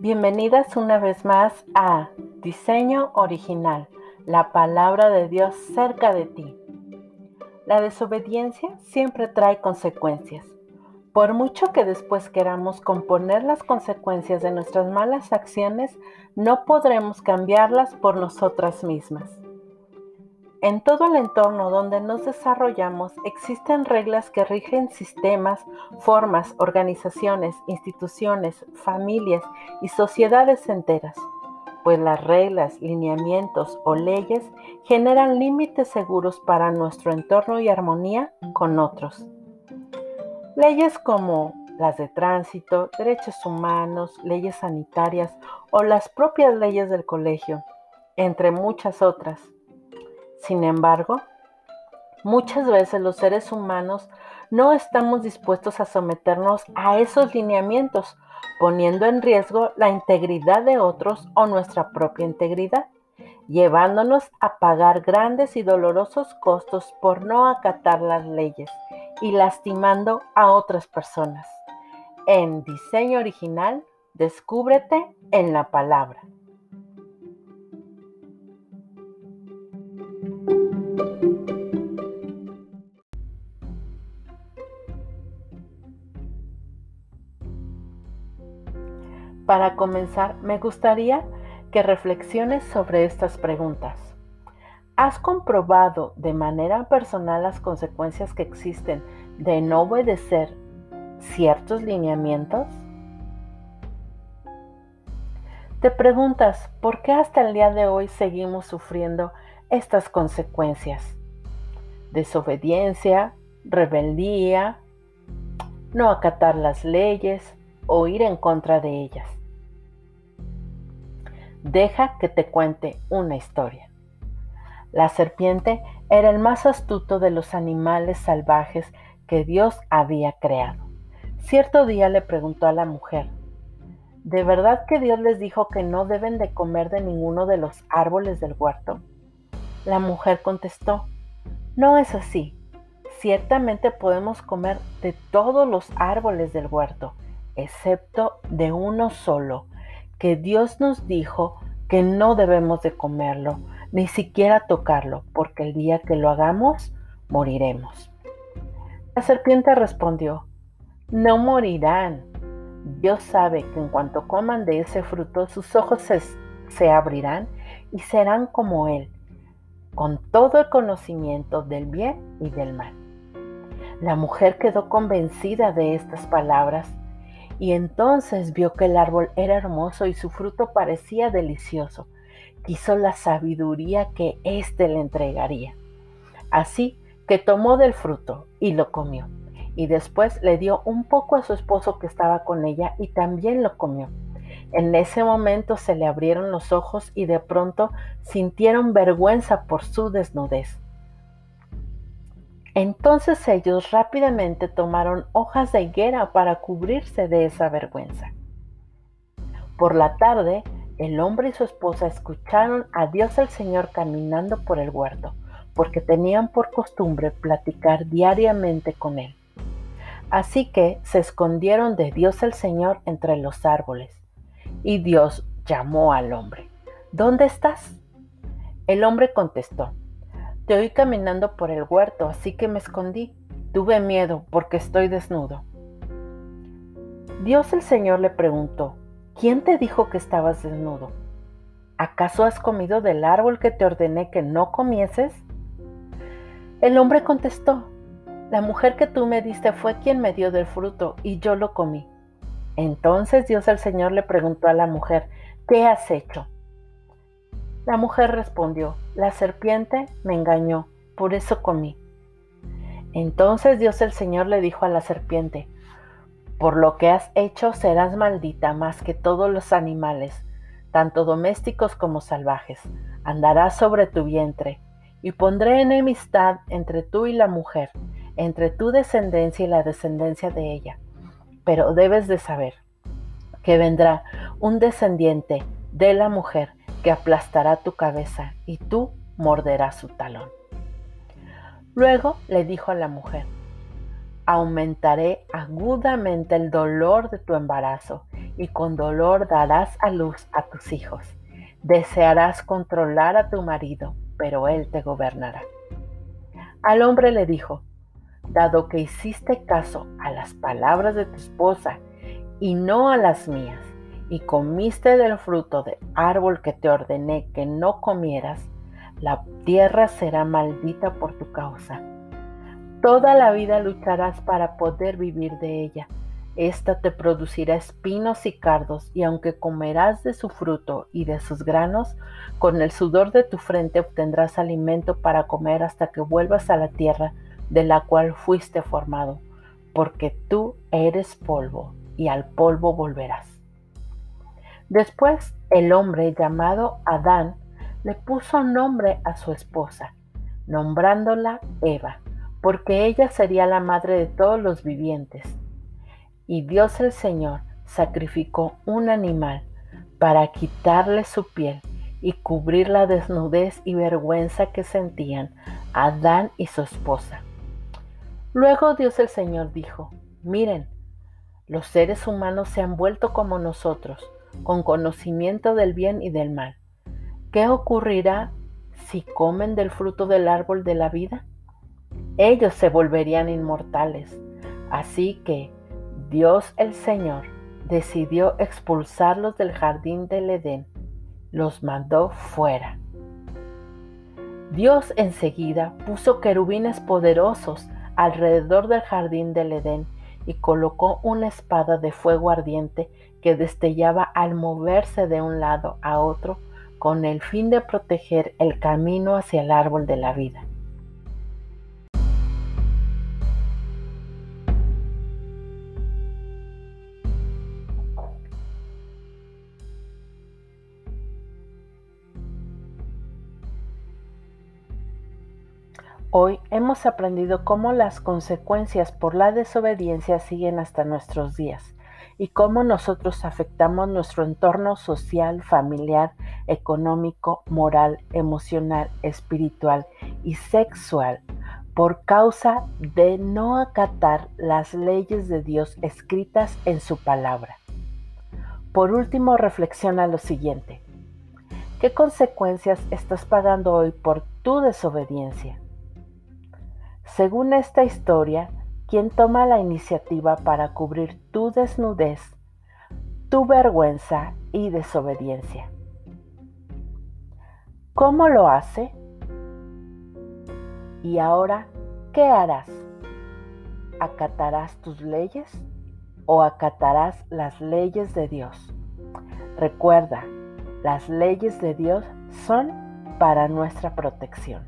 Bienvenidas una vez más a Diseño Original, la palabra de Dios cerca de ti. La desobediencia siempre trae consecuencias. Por mucho que después queramos componer las consecuencias de nuestras malas acciones, no podremos cambiarlas por nosotras mismas. En todo el entorno donde nos desarrollamos existen reglas que rigen sistemas, formas, organizaciones, instituciones, familias y sociedades enteras, pues las reglas, lineamientos o leyes generan límites seguros para nuestro entorno y armonía con otros. Leyes como las de tránsito, derechos humanos, leyes sanitarias o las propias leyes del colegio, entre muchas otras sin embargo, muchas veces los seres humanos no estamos dispuestos a someternos a esos lineamientos, poniendo en riesgo la integridad de otros o nuestra propia integridad, llevándonos a pagar grandes y dolorosos costos por no acatar las leyes y lastimando a otras personas. En diseño original, descúbrete en la palabra. Para comenzar, me gustaría que reflexiones sobre estas preguntas. ¿Has comprobado de manera personal las consecuencias que existen de no obedecer ciertos lineamientos? Te preguntas, ¿por qué hasta el día de hoy seguimos sufriendo estas consecuencias? Desobediencia, rebeldía, no acatar las leyes o ir en contra de ellas. Deja que te cuente una historia. La serpiente era el más astuto de los animales salvajes que Dios había creado. Cierto día le preguntó a la mujer, ¿de verdad que Dios les dijo que no deben de comer de ninguno de los árboles del huerto? La mujer contestó, no es así. Ciertamente podemos comer de todos los árboles del huerto, excepto de uno solo, que Dios nos dijo que no debemos de comerlo, ni siquiera tocarlo, porque el día que lo hagamos, moriremos. La serpiente respondió, no morirán. Dios sabe que en cuanto coman de ese fruto, sus ojos se, se abrirán y serán como Él, con todo el conocimiento del bien y del mal. La mujer quedó convencida de estas palabras y entonces vio que el árbol era hermoso y su fruto parecía delicioso. Quiso la sabiduría que éste le entregaría. Así que tomó del fruto y lo comió. Y después le dio un poco a su esposo que estaba con ella y también lo comió. En ese momento se le abrieron los ojos y de pronto sintieron vergüenza por su desnudez. Entonces ellos rápidamente tomaron hojas de higuera para cubrirse de esa vergüenza. Por la tarde, el hombre y su esposa escucharon a Dios el Señor caminando por el huerto, porque tenían por costumbre platicar diariamente con Él. Así que se escondieron de Dios el Señor entre los árboles. Y Dios llamó al hombre. ¿Dónde estás? El hombre contestó, te oí caminando por el huerto, así que me escondí. Tuve miedo porque estoy desnudo. Dios el Señor le preguntó, ¿quién te dijo que estabas desnudo? ¿Acaso has comido del árbol que te ordené que no comieses? El hombre contestó, la mujer que tú me diste fue quien me dio del fruto y yo lo comí. Entonces Dios el Señor le preguntó a la mujer, ¿qué has hecho? La mujer respondió, la serpiente me engañó, por eso comí. Entonces Dios el Señor le dijo a la serpiente, por lo que has hecho serás maldita más que todos los animales, tanto domésticos como salvajes. Andarás sobre tu vientre, y pondré enemistad entre tú y la mujer, entre tu descendencia y la descendencia de ella. Pero debes de saber que vendrá un descendiente de la mujer que aplastará tu cabeza y tú morderás su talón. Luego le dijo a la mujer, aumentaré agudamente el dolor de tu embarazo y con dolor darás a luz a tus hijos. Desearás controlar a tu marido, pero él te gobernará. Al hombre le dijo, dado que hiciste caso a las palabras de tu esposa y no a las mías, y comiste del fruto del árbol que te ordené que no comieras, la tierra será maldita por tu causa. Toda la vida lucharás para poder vivir de ella. Esta te producirá espinos y cardos, y aunque comerás de su fruto y de sus granos, con el sudor de tu frente obtendrás alimento para comer hasta que vuelvas a la tierra de la cual fuiste formado, porque tú eres polvo, y al polvo volverás. Después el hombre llamado Adán le puso nombre a su esposa, nombrándola Eva, porque ella sería la madre de todos los vivientes. Y Dios el Señor sacrificó un animal para quitarle su piel y cubrir la desnudez y vergüenza que sentían Adán y su esposa. Luego Dios el Señor dijo, miren, los seres humanos se han vuelto como nosotros, con conocimiento del bien y del mal. ¿Qué ocurrirá si comen del fruto del árbol de la vida? Ellos se volverían inmortales. Así que Dios el Señor decidió expulsarlos del jardín del Edén. Los mandó fuera. Dios enseguida puso querubines poderosos alrededor del jardín del Edén y colocó una espada de fuego ardiente que destellaba al moverse de un lado a otro con el fin de proteger el camino hacia el árbol de la vida. Hoy hemos aprendido cómo las consecuencias por la desobediencia siguen hasta nuestros días y cómo nosotros afectamos nuestro entorno social, familiar, económico, moral, emocional, espiritual y sexual por causa de no acatar las leyes de Dios escritas en su palabra. Por último, reflexiona lo siguiente. ¿Qué consecuencias estás pagando hoy por tu desobediencia? Según esta historia, quien toma la iniciativa para cubrir tu desnudez, tu vergüenza y desobediencia. ¿Cómo lo hace? Y ahora, ¿qué harás? ¿Acatarás tus leyes o acatarás las leyes de Dios? Recuerda, las leyes de Dios son para nuestra protección.